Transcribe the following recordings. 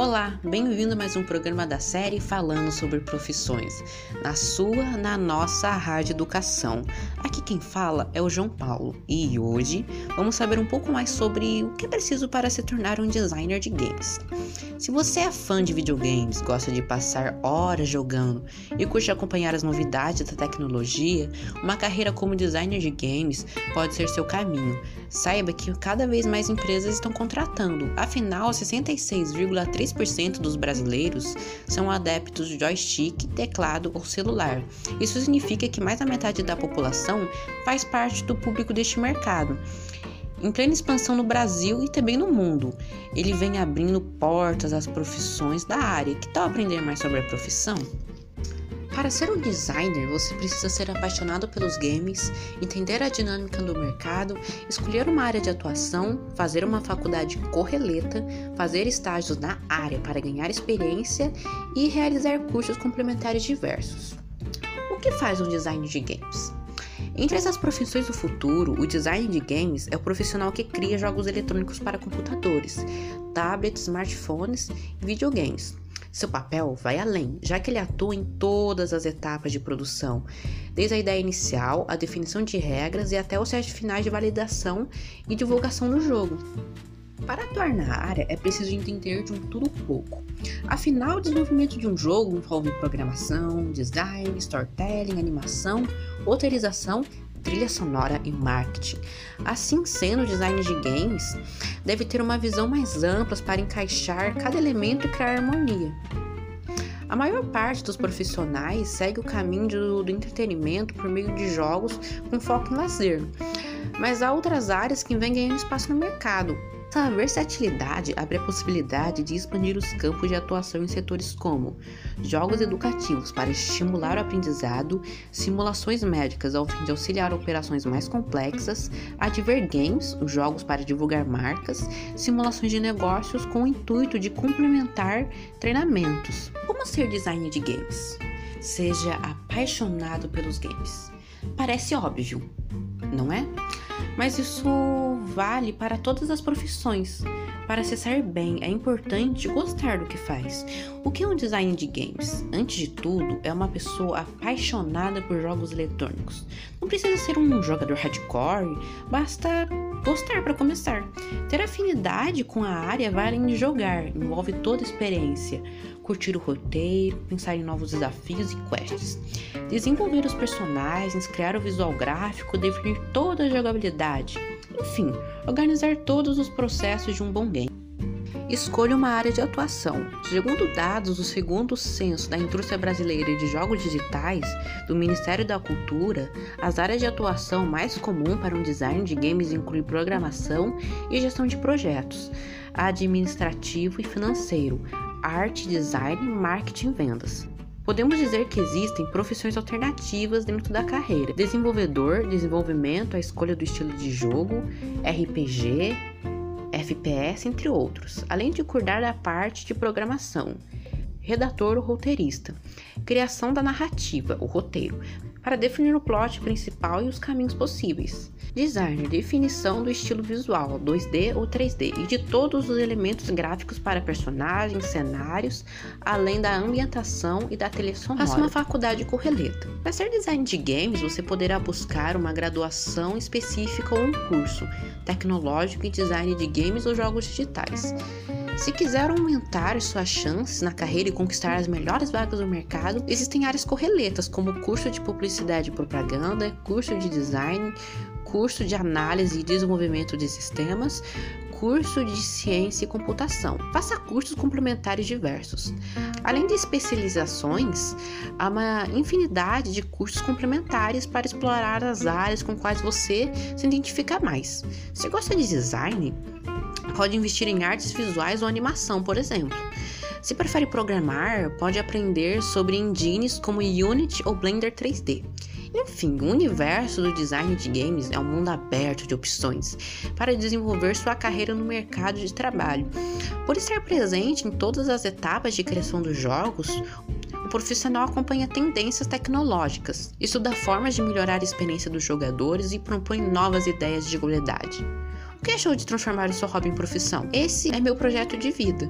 Olá, bem-vindo a mais um programa da série falando sobre profissões, na sua, na nossa Rádio Educação. Aqui quem fala é o João Paulo e hoje vamos saber um pouco mais sobre o que é preciso para se tornar um designer de games. Se você é fã de videogames, gosta de passar horas jogando e curte acompanhar as novidades da tecnologia, uma carreira como designer de games pode ser seu caminho. Saiba que cada vez mais empresas estão contratando, afinal, 66,3 3% dos brasileiros são adeptos de joystick, teclado ou celular. Isso significa que mais da metade da população faz parte do público deste mercado. Em plena expansão no Brasil e também no mundo, ele vem abrindo portas às profissões da área. Que tal aprender mais sobre a profissão? Para ser um designer, você precisa ser apaixonado pelos games, entender a dinâmica do mercado, escolher uma área de atuação, fazer uma faculdade correleta, fazer estágios na área para ganhar experiência e realizar cursos complementares diversos. O que faz um designer de games? Entre essas profissões do futuro, o design de games é o profissional que cria jogos eletrônicos para computadores, tablets, smartphones e videogames. Seu papel vai além, já que ele atua em todas as etapas de produção, desde a ideia inicial, a definição de regras e até os testes finais de validação e divulgação do jogo. Para atuar na área é preciso entender de um tudo pouco. Afinal, o desenvolvimento de um jogo envolve programação, design, storytelling, animação, roteirização trilha sonora e marketing. Assim sendo, o design de games deve ter uma visão mais ampla para encaixar cada elemento e criar harmonia. A maior parte dos profissionais segue o caminho do, do entretenimento por meio de jogos com foco em lazer, mas há outras áreas que vêm ganhando espaço no mercado, essa versatilidade abre a possibilidade de expandir os campos de atuação em setores como jogos educativos para estimular o aprendizado, simulações médicas ao fim de auxiliar operações mais complexas, adver games, os jogos para divulgar marcas, simulações de negócios com o intuito de complementar treinamentos. Como ser designer de games? Seja apaixonado pelos games. Parece óbvio, não é? Mas isso vale para todas as profissões. Para acessar bem, é importante gostar do que faz. O que é um design de games? Antes de tudo, é uma pessoa apaixonada por jogos eletrônicos. Não precisa ser um jogador hardcore, basta gostar para começar. Ter afinidade com a área vai além de jogar, envolve toda a experiência. Curtir o roteiro, pensar em novos desafios e quests. Desenvolver os personagens, criar o visual gráfico, definir toda a jogabilidade. Enfim, organizar todos os processos de um bom game. Escolha uma área de atuação. Segundo dados do segundo censo da indústria brasileira de jogos digitais do Ministério da Cultura, as áreas de atuação mais comum para um design de games incluem programação e gestão de projetos, administrativo e financeiro, arte, design, marketing e vendas. Podemos dizer que existem profissões alternativas dentro da carreira: desenvolvedor, desenvolvimento, a escolha do estilo de jogo, RPG, FPS, entre outros, além de cuidar da parte de programação, redator ou roteirista, criação da narrativa, o roteiro, para definir o plot principal e os caminhos possíveis. Designer, definição do estilo visual, 2D ou 3D, e de todos os elementos gráficos para personagens, cenários, além da ambientação e da trilha sonora. Faça uma faculdade correleta. Para ser design de games, você poderá buscar uma graduação específica ou um curso tecnológico em design de games ou jogos digitais. Se quiser aumentar suas chances na carreira e conquistar as melhores vagas do mercado, existem áreas correletas, como curso de publicidade e propaganda, curso de design, curso de análise e desenvolvimento de sistemas, curso de ciência e computação. Faça cursos complementares diversos. Além de especializações, há uma infinidade de cursos complementares para explorar as áreas com quais você se identifica mais. Se gosta de design, pode investir em artes visuais ou animação, por exemplo. Se prefere programar, pode aprender sobre engines como Unity ou Blender 3D. Enfim, o universo do design de games é um mundo aberto de opções para desenvolver sua carreira no mercado de trabalho. Por estar presente em todas as etapas de criação dos jogos, o profissional acompanha tendências tecnológicas, estuda formas de melhorar a experiência dos jogadores e propõe novas ideias de jogabilidade. O que achou de transformar o seu hobby em profissão? Esse é meu projeto de vida.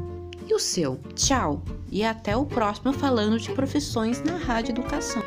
E o seu? Tchau e até o próximo falando de profissões na Rádio Educação.